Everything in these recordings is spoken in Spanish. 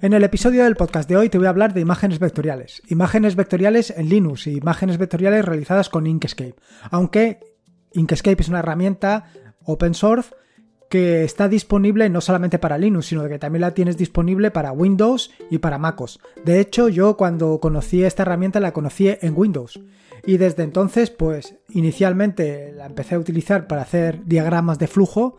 En el episodio del podcast de hoy te voy a hablar de imágenes vectoriales. Imágenes vectoriales en Linux y imágenes vectoriales realizadas con Inkscape. Aunque Inkscape es una herramienta open source que está disponible no solamente para Linux, sino que también la tienes disponible para Windows y para MacOS. De hecho, yo cuando conocí esta herramienta la conocí en Windows. Y desde entonces, pues inicialmente la empecé a utilizar para hacer diagramas de flujo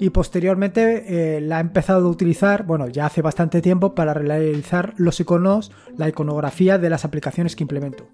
y posteriormente eh, la he empezado a utilizar, bueno, ya hace bastante tiempo para realizar los iconos, la iconografía de las aplicaciones que implemento.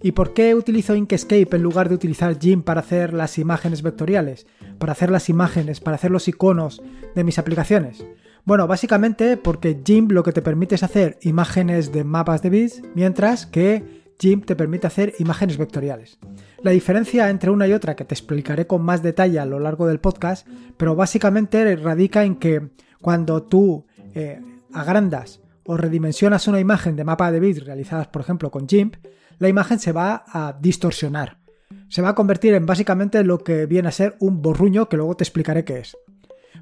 ¿Y por qué utilizo Inkscape en lugar de utilizar GIMP para hacer las imágenes vectoriales? Para hacer las imágenes, para hacer los iconos de mis aplicaciones. Bueno, básicamente porque GIMP lo que te permite es hacer imágenes de mapas de bits, mientras que GIMP te permite hacer imágenes vectoriales. La diferencia entre una y otra que te explicaré con más detalle a lo largo del podcast, pero básicamente radica en que cuando tú eh, agrandas o redimensionas una imagen de mapa de bits realizadas por ejemplo con GIMP, la imagen se va a distorsionar. Se va a convertir en básicamente lo que viene a ser un borruño que luego te explicaré qué es.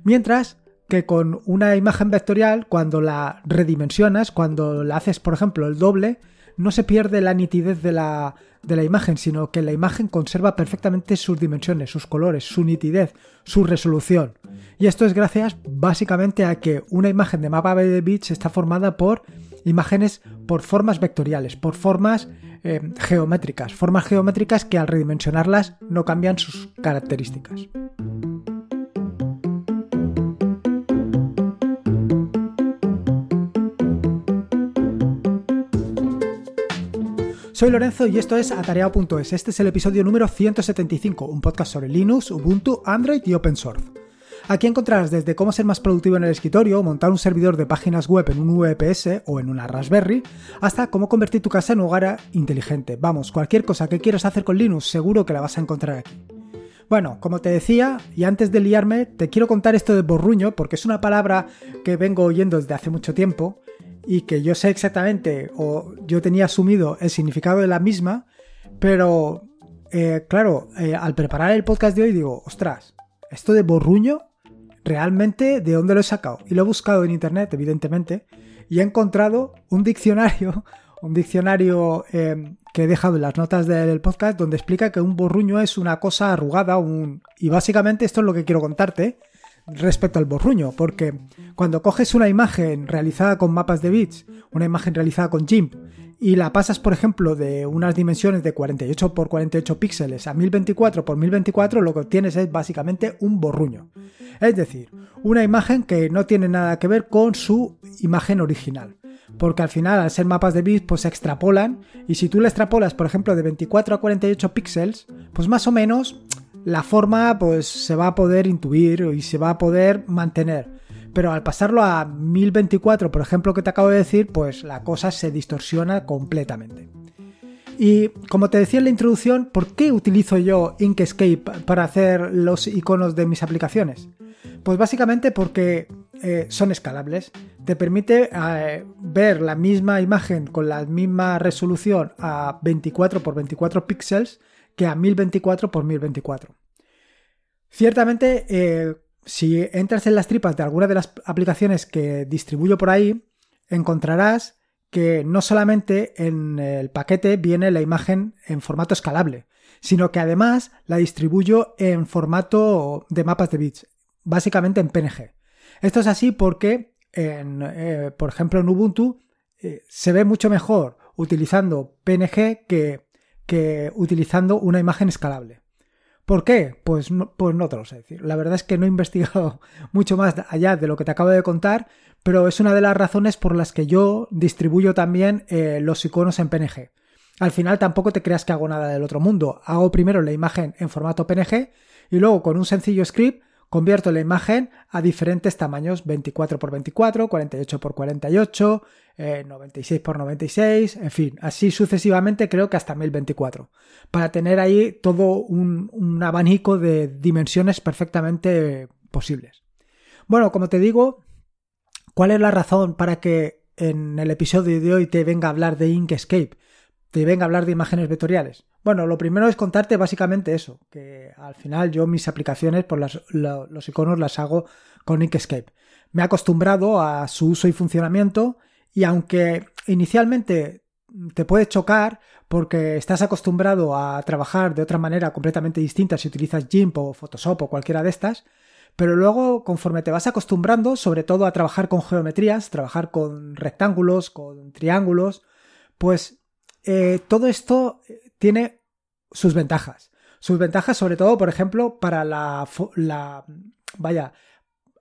Mientras que con una imagen vectorial, cuando la redimensionas, cuando la haces por ejemplo el doble, no se pierde la nitidez de la, de la imagen, sino que la imagen conserva perfectamente sus dimensiones, sus colores, su nitidez, su resolución. Y esto es gracias básicamente a que una imagen de mapa de bits está formada por imágenes por formas vectoriales, por formas eh, geométricas, formas geométricas que al redimensionarlas no cambian sus características. Soy Lorenzo y esto es Atareado.es. Este es el episodio número 175, un podcast sobre Linux, Ubuntu, Android y Open Source. Aquí encontrarás desde cómo ser más productivo en el escritorio, montar un servidor de páginas web en un VPS o en una Raspberry, hasta cómo convertir tu casa en hogar inteligente. Vamos, cualquier cosa que quieras hacer con Linux seguro que la vas a encontrar aquí. Bueno, como te decía, y antes de liarme, te quiero contar esto de borruño, porque es una palabra que vengo oyendo desde hace mucho tiempo, y que yo sé exactamente o yo tenía asumido el significado de la misma, pero eh, claro, eh, al preparar el podcast de hoy digo, ostras, esto de borruño, realmente, ¿de dónde lo he sacado? Y lo he buscado en internet, evidentemente, y he encontrado un diccionario, un diccionario em, que he dejado en las notas del podcast donde explica que un borruño es una cosa arrugada, un... y básicamente esto es lo que quiero contarte respecto al borruño, porque cuando coges una imagen realizada con mapas de bits, una imagen realizada con GIMP, y la pasas, por ejemplo, de unas dimensiones de 48 por 48 píxeles a 1024 por 1024, lo que obtienes es básicamente un borruño. Es decir, una imagen que no tiene nada que ver con su imagen original. Porque al final, al ser mapas de bits, pues se extrapolan. Y si tú le extrapolas, por ejemplo, de 24 a 48 píxeles, pues más o menos la forma pues se va a poder intuir y se va a poder mantener. Pero al pasarlo a 1024, por ejemplo, que te acabo de decir, pues la cosa se distorsiona completamente. Y como te decía en la introducción, ¿por qué utilizo yo Inkscape para hacer los iconos de mis aplicaciones? Pues básicamente porque eh, son escalables. Te permite eh, ver la misma imagen con la misma resolución a 24 x 24 píxeles que a 1024 por 1024. Ciertamente, eh, si entras en las tripas de alguna de las aplicaciones que distribuyo por ahí, encontrarás que no solamente en el paquete viene la imagen en formato escalable, sino que además la distribuyo en formato de mapas de bits, básicamente en PNG. Esto es así porque, eh, por ejemplo, en Ubuntu eh, se ve mucho mejor utilizando PNG que que utilizando una imagen escalable. ¿Por qué? Pues no, pues no te lo sé decir. La verdad es que no he investigado mucho más allá de lo que te acabo de contar, pero es una de las razones por las que yo distribuyo también eh, los iconos en PNG. Al final tampoco te creas que hago nada del otro mundo. Hago primero la imagen en formato PNG y luego con un sencillo script Convierto la imagen a diferentes tamaños 24 x 24, 48 x 48, 96 x 96, en fin, así sucesivamente creo que hasta 1024, para tener ahí todo un, un abanico de dimensiones perfectamente posibles. Bueno, como te digo, ¿cuál es la razón para que en el episodio de hoy te venga a hablar de Inkscape? Te venga a hablar de imágenes vectoriales. Bueno, lo primero es contarte básicamente eso, que al final yo mis aplicaciones, por los iconos las hago con Inkscape. Me he acostumbrado a su uso y funcionamiento Y aunque inicialmente te puede chocar porque estás acostumbrado a trabajar de otra manera completamente distinta si utilizas GIMP o Photoshop o cualquiera de estas, pero luego conforme te vas acostumbrando, sobre todo a trabajar con geometrías, trabajar con rectángulos, con triángulos, pues eh, todo esto tiene sus ventajas. Sus ventajas sobre todo, por ejemplo, para la, la vaya,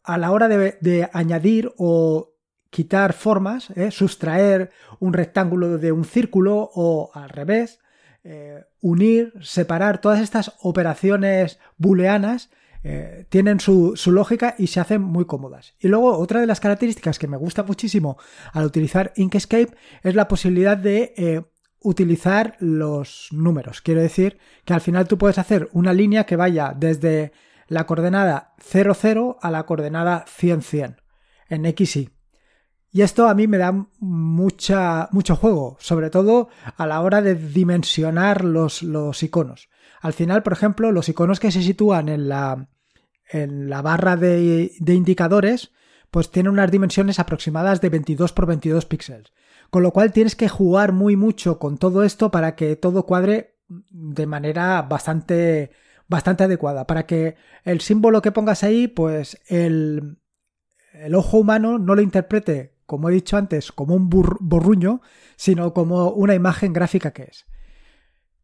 a la hora de añadir o quitar formas, ¿eh? sustraer un rectángulo de un círculo o al revés, eh, unir, separar, todas estas operaciones booleanas eh, tienen su, su, lógica y se hacen muy cómodas. Y luego otra de las características que me gusta muchísimo al utilizar Inkscape es la posibilidad de utilizar los números. Quiero decir que al final tú puedes hacer una línea que vaya desde la coordenada 00 a la coordenada 100 100 en X y. Y esto a mí me da mucha, mucho juego, sobre todo a la hora de dimensionar los, los iconos. Al final, por ejemplo, los iconos que se sitúan en la, en la barra de, de indicadores, pues tienen unas dimensiones aproximadas de 22 por 22 píxeles. Con lo cual tienes que jugar muy mucho con todo esto para que todo cuadre de manera bastante, bastante adecuada. Para que el símbolo que pongas ahí, pues el, el ojo humano no lo interprete como he dicho antes, como un borruño, sino como una imagen gráfica que es.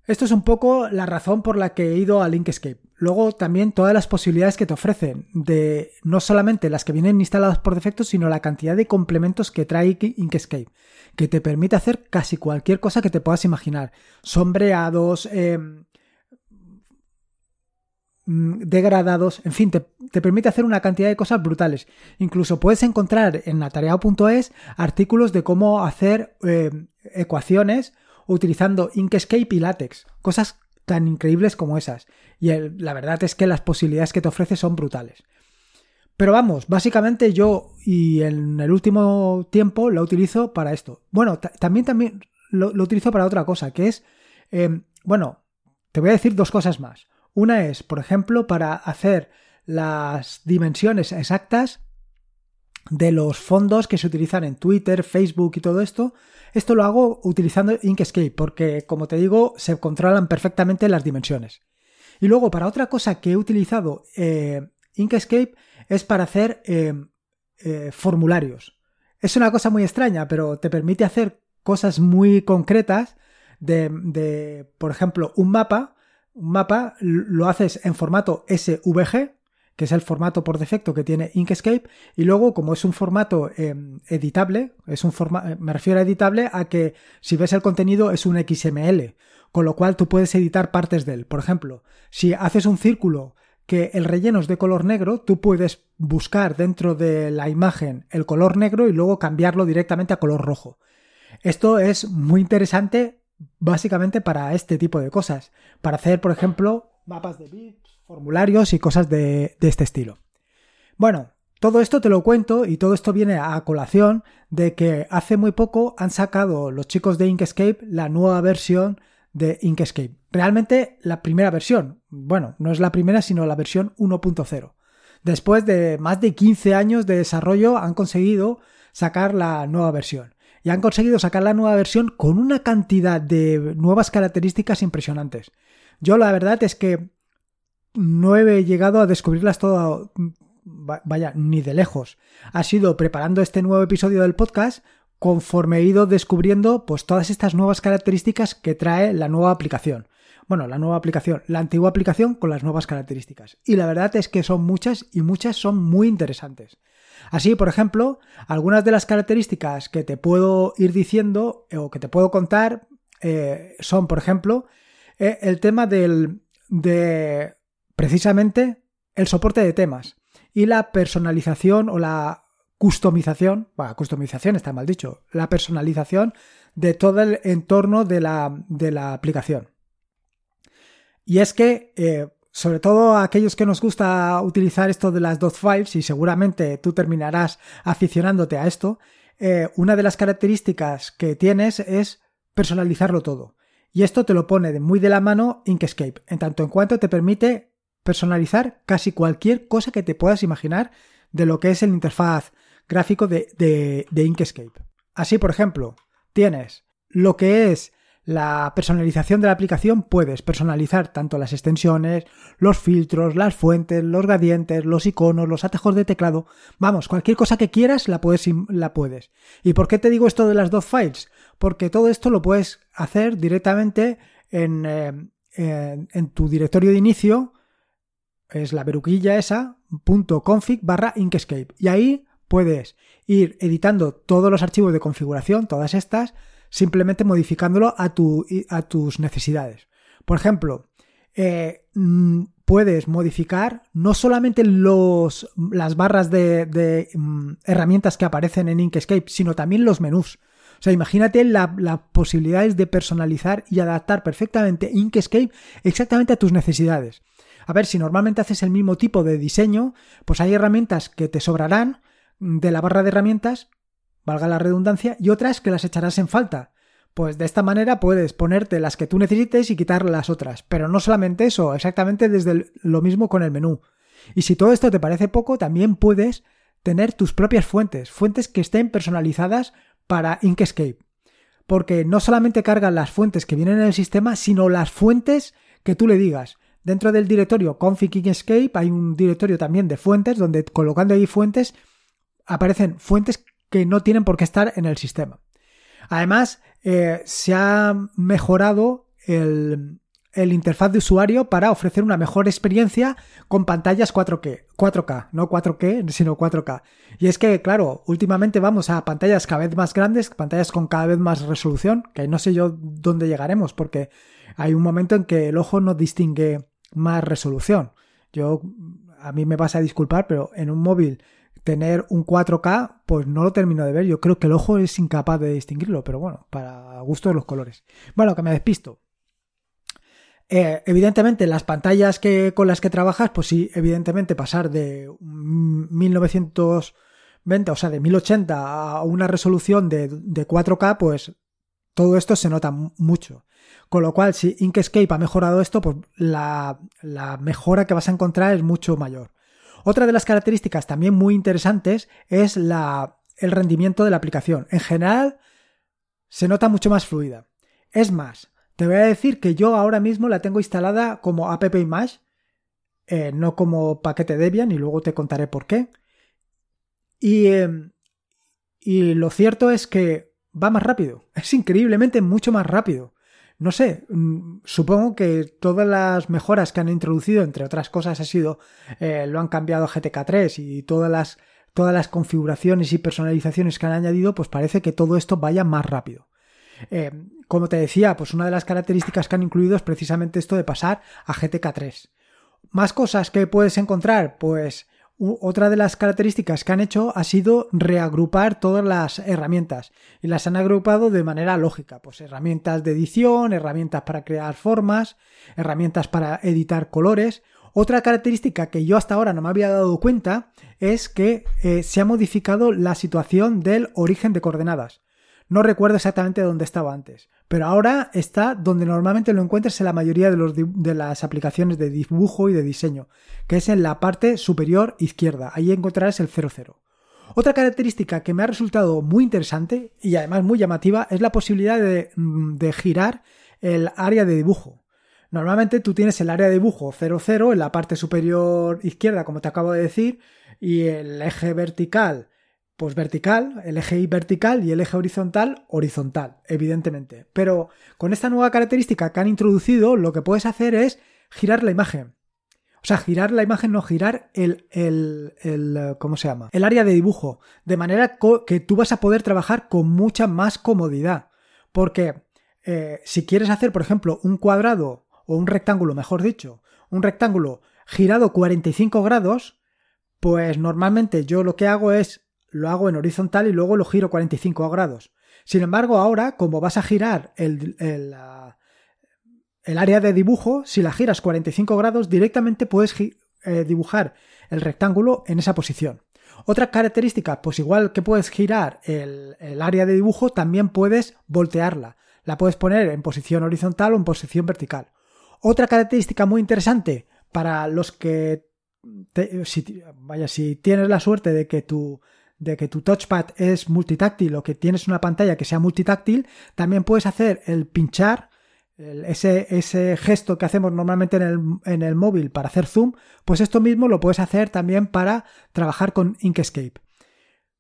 Esto es un poco la razón por la que he ido a Inkscape. Luego también todas las posibilidades que te ofrecen, de no solamente las que vienen instaladas por defecto, sino la cantidad de complementos que trae Inkscape, que te permite hacer casi cualquier cosa que te puedas imaginar. Sombreados, em, Mm, degradados, en fin, te, permite hacer una cantidad de cosas brutales. Incluso puedes encontrar en atareado.es artículos de cómo hacer eh, ecuaciones utilizando Inkscape y látex, cosas tan increíbles como esas. Y la verdad es que las posibilidades que te ofrece son brutales. Pero vamos, básicamente yo y en el último tiempo lo utilizo para esto. Bueno, también, también lo, utilizo para otra cosa, que es, eh, bueno, te voy a decir dos cosas más. Una es, por ejemplo, para hacer las dimensiones exactas de los fondos que se utilizan en Twitter, Facebook y todo esto. Esto lo hago utilizando Inkscape porque, como te digo, se controlan perfectamente las dimensiones. Y luego, para otra cosa que he utilizado eh, Inkscape es para hacer eh, eh, formularios. Es una cosa muy extraña, pero te permite hacer cosas muy concretas de, de por ejemplo, un mapa un mapa lo haces en formato SVG, que es el formato por defecto que tiene Inkscape, y luego como es un formato em, editable, es un forma me refiero a editable a que si ves el contenido es un XML, con lo cual tú puedes editar partes de él. Por ejemplo, si haces un círculo que el relleno es de color negro, tú puedes buscar dentro de la imagen el color negro y luego cambiarlo directamente a color rojo. Esto es muy interesante básicamente para este tipo de cosas, para hacer, por ejemplo, mapas de bits, formularios y cosas de, este estilo. Bueno, todo esto te lo cuento y todo esto viene a colación de que hace muy poco han sacado los chicos de Inkscape la nueva versión de Inkscape. Realmente la primera versión. Bueno, no es la primera, sino la versión 1.0. Después de más de 15 años de desarrollo han conseguido sacar la nueva versión y han conseguido sacar la nueva versión con una cantidad de nuevas características impresionantes. Yo la verdad es que no he llegado a descubrirlas todas, vaya, ni de lejos. Ha sido preparando este nuevo episodio del podcast conforme he ido descubriendo pues todas estas nuevas características que trae la nueva aplicación. Bueno, la nueva aplicación, la antigua aplicación con las nuevas características. Y la verdad es que son muchas y muchas son muy interesantes. Así, por ejemplo, algunas de las características que te puedo ir diciendo eh, o que te puedo contar eh, son, por ejemplo, eh, el tema del, de precisamente el soporte de temas y la personalización o la customización, bueno, customización está mal dicho, la personalización de todo el entorno de la, de la aplicación. Y es que sobre todo a aquellos que nos gusta utilizar esto de las dot files y seguramente tú terminarás aficionándote a esto, eh, una de las características que tienes es personalizarlo todo. Y esto te lo pone muy de la mano Inkscape, en tanto en cuanto te permite personalizar casi cualquier cosa que te puedas imaginar de lo que es el interfaz gráfico de, de, Inkscape. Así, por ejemplo, tienes lo que es la personalización de la aplicación, puedes personalizar tanto las extensiones, los filtros, las fuentes, los gradientes, los iconos, los atajos de teclado. Vamos, cualquier cosa que quieras la puedes, la puedes. ¿Y por qué te digo esto de las dos files? Porque todo esto lo puedes hacer directamente en, eh, en, tu directorio de inicio. Es la veruquilla esa, .config barra Inkscape. Y ahí puedes ir editando todos los archivos de configuración, todas estas, simplemente modificándolo a, tu, a tus necesidades. Por ejemplo, eh, mm, puedes modificar no solamente los, las barras de, mm, herramientas que aparecen en Inkscape, sino también los menús. O sea, imagínate las posibilidades de personalizar y adaptar perfectamente Inkscape exactamente a tus necesidades. A ver, si normalmente haces el mismo tipo de diseño, pues hay herramientas que te sobrarán de la barra de herramientas valga la redundancia, y otras que las echarás en falta. Pues de esta manera puedes ponerte las que tú necesites y quitar las otras. Pero no solamente eso, exactamente desde lo mismo con el menú. Y si todo esto te parece poco, también puedes tener tus propias fuentes, fuentes que estén personalizadas para Inkscape. Porque no solamente cargan las fuentes que vienen en el sistema, sino las fuentes que tú le digas. Dentro del directorio config Inkscape hay un directorio también de fuentes donde colocando ahí fuentes aparecen fuentes que no tienen por qué estar en el sistema. Además, eh, se ha mejorado el, interfaz de usuario para ofrecer una mejor experiencia con pantallas 4K, 4K, no 4K, sino 4K. Y es que, claro, últimamente vamos a pantallas cada vez más grandes, pantallas con cada vez más resolución, que no sé yo dónde llegaremos, porque hay un momento en que el ojo no distingue más resolución. Yo, a mí me vas a disculpar, pero en un móvil tener un 4K, pues no lo termino de ver. Yo creo que el ojo es incapaz de distinguirlo, pero bueno, para gusto de los colores. Bueno, que me despisto. Eh, evidentemente, las pantallas que, con las que trabajas, pues sí, evidentemente pasar de 1920, o sea, de 1080 a una resolución de, 4K, pues todo esto se nota mucho. Con lo cual, si Inkscape ha mejorado esto, pues la, mejora que vas a encontrar es mucho mayor. Otra de las características también muy interesantes es el rendimiento de la aplicación. En general, se nota mucho más fluida. Es más, te voy a decir que yo ahora mismo la tengo instalada como app image, eh, no como paquete Debian, y luego te contaré por qué. Y, em, y lo cierto es que va más rápido, es increíblemente mucho más rápido no sé, mm, supongo que todas las mejoras que han introducido, entre otras cosas, ha sido, eh, lo han cambiado a GTK3 y todas las, todas las configuraciones y personalizaciones que han añadido, pues parece que todo esto vaya más rápido. Eh, como te decía, pues una de las características que han incluido es precisamente esto de pasar a GTK3. Más cosas que puedes encontrar, pues otra de las características que han hecho ha sido reagrupar todas las herramientas y las han agrupado de manera lógica, pues herramientas de edición, herramientas para crear formas, herramientas para editar colores. Otra característica que yo hasta ahora no me había dado cuenta es que eh, se ha modificado la situación del origen de coordenadas. No recuerdo exactamente dónde estaba antes, pero ahora está donde normalmente lo encuentras en la mayoría de, las aplicaciones de dibujo y de diseño, que es en la parte superior izquierda. Ahí encontrarás el 00. Otra característica que me ha resultado muy interesante y además muy llamativa es la posibilidad de, mm, de girar el área de dibujo. Normalmente tú tienes el área de dibujo 00 en la parte superior izquierda, como te acabo de decir, y el eje vertical pues vertical, el eje vertical y el eje horizontal, horizontal, evidentemente. Pero con esta nueva característica que han introducido, lo que puedes hacer es girar la imagen. O sea, girar la imagen, no girar el, el, el, ¿cómo se llama? El área de dibujo. De manera que tú vas a poder trabajar con mucha más comodidad. Porque eh, si quieres hacer, por ejemplo, un cuadrado o un rectángulo, mejor dicho, un rectángulo girado 45 grados, pues normalmente yo lo que hago es lo hago en horizontal y luego lo giro 45 grados. Sin embargo, ahora, como vas a girar el, el, área de dibujo, si la giras 45 grados, directamente puedes eh, dibujar el rectángulo en esa posición. Otra característica, pues igual que puedes girar el, el, área de dibujo, también puedes voltearla. La puedes poner en posición horizontal o en posición vertical. Otra característica muy interesante para los que, si, vaya, si tienes la suerte de que tu de que tu touchpad es multitáctil o que tienes una pantalla que sea multitáctil, también puedes hacer el pinchar, ese, gesto que hacemos normalmente en el, en el móvil para hacer zoom, pues esto mismo lo puedes hacer también para trabajar con Inkscape.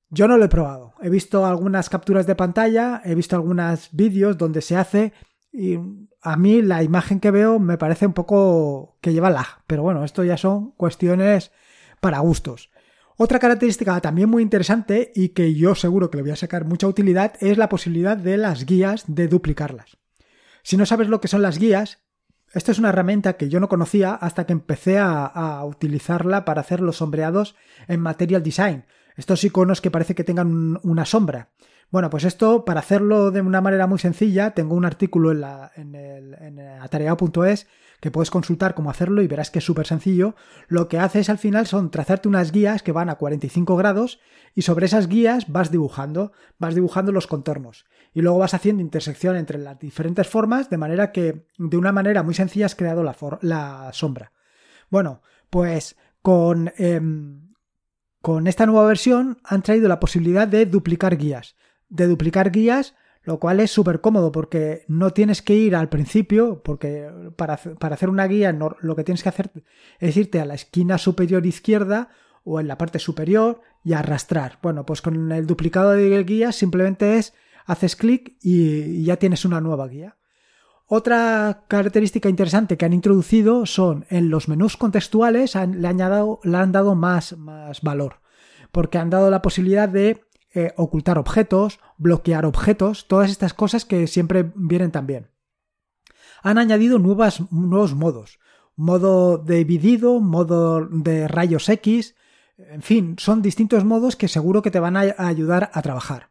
Yo no lo he probado. He visto algunas capturas de pantalla, he visto algunos vídeos donde se hace y a mí la imagen que veo me parece un poco que lleva lag. Pero bueno, esto ya son cuestiones para gustos. Otra característica también muy interesante y que yo seguro que le voy a sacar mucha utilidad es la posibilidad de las guías de duplicarlas. Si no sabes lo que son las guías, esta es una herramienta que yo no conocía hasta que empecé a, utilizarla para hacer los sombreados en Material Design. Estos iconos que parece que tengan una sombra. Bueno, pues esto, para hacerlo de una manera muy sencilla, tengo un artículo en, la, en, el, atareado.es que puedes consultar cómo hacerlo y verás que es súper sencillo. Lo que haces al final son trazarte unas guías que van a 45 grados y sobre esas guías vas dibujando, vas dibujando los contornos y luego vas haciendo intersección entre las diferentes formas de manera que de una manera muy sencilla has creado la, la sombra. Bueno, pues con, em, con esta nueva versión han traído la posibilidad de duplicar guías de duplicar guías, lo cual es súper cómodo porque no tienes que ir al principio, porque para, hacer una guía lo que tienes que hacer es irte a la esquina superior izquierda o en la parte superior y arrastrar. Bueno, pues con el duplicado de guías simplemente es haces clic y ya tienes una nueva guía. Otra característica interesante que han introducido son en los menús contextuales le, han dado, le han dado más, más valor, porque han dado la posibilidad de eh, ocultar objetos, bloquear objetos, todas estas cosas que siempre vienen también. Han añadido nuevas, nuevos modos, modo dividido, modo de rayos X, en fin, son distintos modos que seguro que te van a ayudar a trabajar.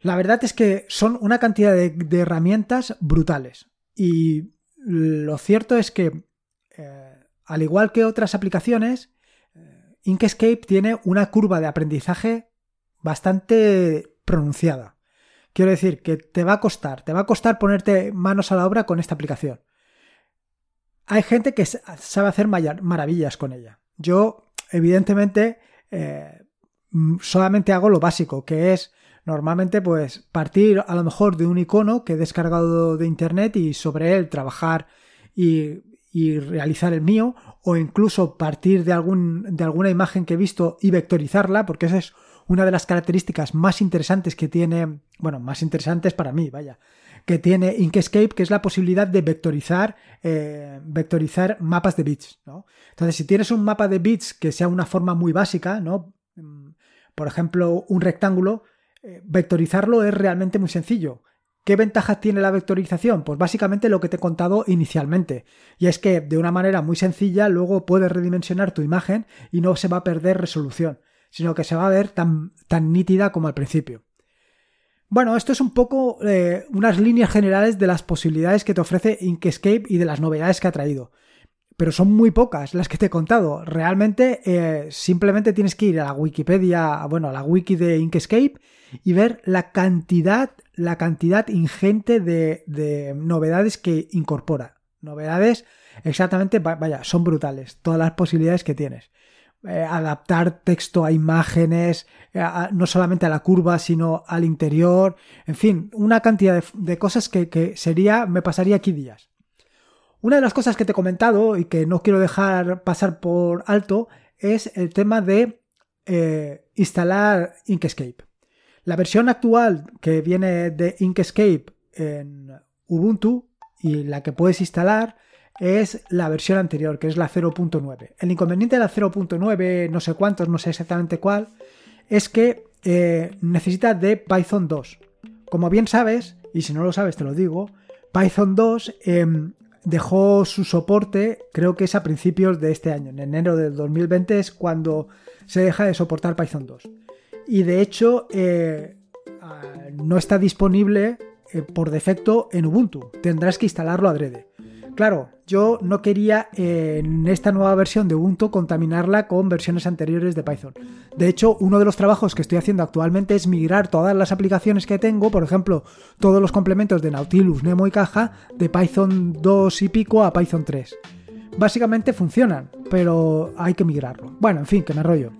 La verdad es que son una cantidad de, herramientas brutales y lo cierto es que, eh, al igual que otras aplicaciones, eh, Inkscape tiene una curva de aprendizaje bastante pronunciada. Quiero decir que te va a costar, te va a costar ponerte manos a la obra con esta aplicación. Hay gente que sabe hacer maravillas con ella. Yo, evidentemente, eh, solamente hago lo básico, que es normalmente pues partir a lo mejor de un icono que he descargado de internet y sobre él trabajar y, y realizar el mío o incluso partir de, algún, de alguna imagen que he visto y vectorizarla porque eso es una de las características más interesantes que tiene, bueno, más interesantes para mí, vaya, que tiene Inkscape, que es la posibilidad de vectorizar, eh, vectorizar mapas de bits, ¿no? Entonces, si tienes un mapa de bits que sea una forma muy básica, ¿no? Mm, por ejemplo, un rectángulo, eh, vectorizarlo es realmente muy sencillo. ¿Qué ventajas tiene la vectorización? Pues básicamente lo que te he contado inicialmente. Y es que de una manera muy sencilla luego puedes redimensionar tu imagen y no se va a perder resolución sino que se va a ver tan, tan nítida como al principio. Bueno, esto es un poco eh, unas líneas generales de las posibilidades que te ofrece Inkscape y de las novedades que ha traído. Pero son muy pocas las que te he contado. Realmente eh, simplemente tienes que ir a la Wikipedia, bueno, a la wiki de Inkscape y ver la cantidad, la cantidad ingente de, de novedades que incorpora. Novedades exactamente, vaya, son brutales. Todas las posibilidades que tienes. Eh, adaptar texto a imágenes, eh, no solamente a la curva, sino al interior, en fin, una cantidad de, cosas que, sería, me pasaría aquí días. Una de las cosas que te he comentado y que no quiero dejar pasar por alto es el tema de eh, instalar Inkscape. La versión actual que viene de Inkscape en Ubuntu y la que puedes instalar es la versión anterior, que es la 0.9. El inconveniente de la 0.9, no sé cuántos, no sé exactamente cuál, es que eh, necesita de Python 2. Como bien sabes, y si no lo sabes te lo digo, Python 2 em, dejó su soporte, creo que es a principios de este año, en enero del 2020 es cuando se deja de soportar Python 2. Y de hecho eh, no está disponible eh, por defecto en Ubuntu, tendrás que instalarlo adrede. Claro, yo no quería en esta nueva versión de Ubuntu contaminarla con versiones anteriores de Python. De hecho, uno de los trabajos que estoy haciendo actualmente es migrar todas las aplicaciones que tengo, por ejemplo, todos los complementos de Nautilus, Nemo y Caja, de Python 2 y pico a Python 3. Básicamente funcionan, pero hay que migrarlo. Bueno, en fin, que me rollo.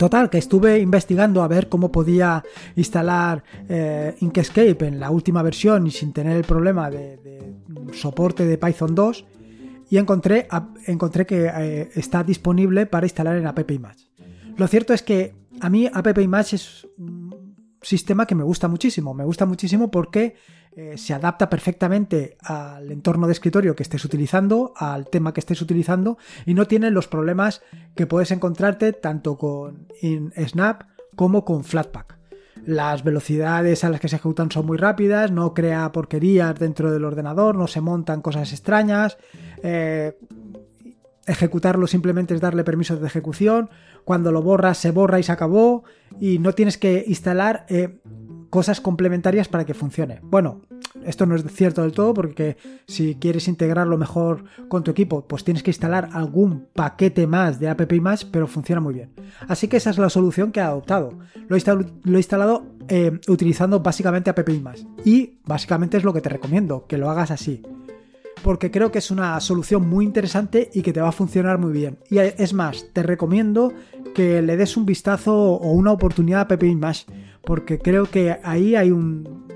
Total, que estuve investigando a ver cómo podía instalar eh, Inkscape en la última versión y sin tener el problema de, soporte de Python 2 y encontré, encontré que eh, está disponible para instalar en App Image. Lo cierto es que a mí App Image es un sistema que me gusta muchísimo. Me gusta muchísimo porque eh, se adapta perfectamente al entorno de escritorio que estés utilizando, al tema que estés utilizando y no tiene los problemas que puedes encontrarte tanto con Snap como con Flatpak. Las velocidades a las que se ejecutan son muy rápidas, no crea porquerías dentro del ordenador, no se montan cosas extrañas. Eh, ejecutarlo simplemente es darle permisos de ejecución. Cuando lo borras, se borra y se acabó. Y no tienes que instalar eh, cosas complementarias para que funcione. Bueno, esto no es cierto del todo porque si quieres integrarlo mejor con tu equipo, pues tienes que instalar algún paquete más de App Image, pero funciona muy bien. Así que esa es la solución que he adoptado. Lo he, instalado eh, utilizando básicamente App Image y básicamente es lo que te recomiendo, que lo hagas así. Porque creo que es una solución muy interesante y que te va a funcionar muy bien. Y es más, te recomiendo que le des un vistazo o una oportunidad a App porque creo que ahí hay un,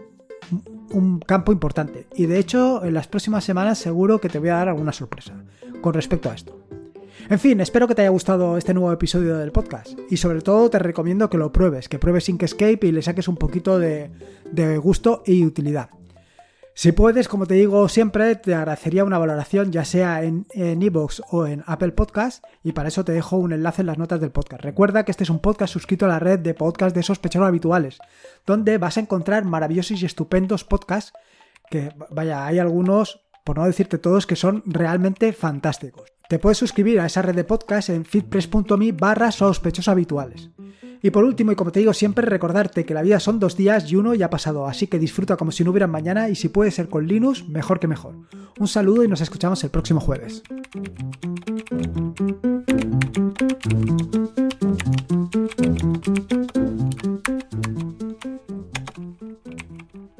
un campo importante. Y de hecho, en las próximas semanas seguro que te voy a dar alguna sorpresa con respecto a esto. En fin, espero que te haya gustado este nuevo episodio del podcast. Y sobre todo te recomiendo que lo pruebes, que pruebes Inkscape y le saques un poquito de, de gusto y utilidad. Si puedes, como te digo siempre, te agradecería una valoración ya sea en Evox o en Apple Podcast y para eso te dejo un enlace en las notas del podcast. Recuerda que este es un podcast suscrito a la red de podcasts de sospechosos habituales, donde vas a encontrar maravillosos y estupendos podcasts que, vaya, hay algunos, por no decirte todos, que son realmente fantásticos. Te puedes suscribir a esa red de podcast en fitpress.me barra sospechosos habituales. Y por último, y como te digo siempre, recordarte que la vida son dos días y uno ya ha pasado, así que disfruta como si no hubiera mañana y si puede ser con Linux, mejor que mejor. Un saludo y nos escuchamos el próximo jueves.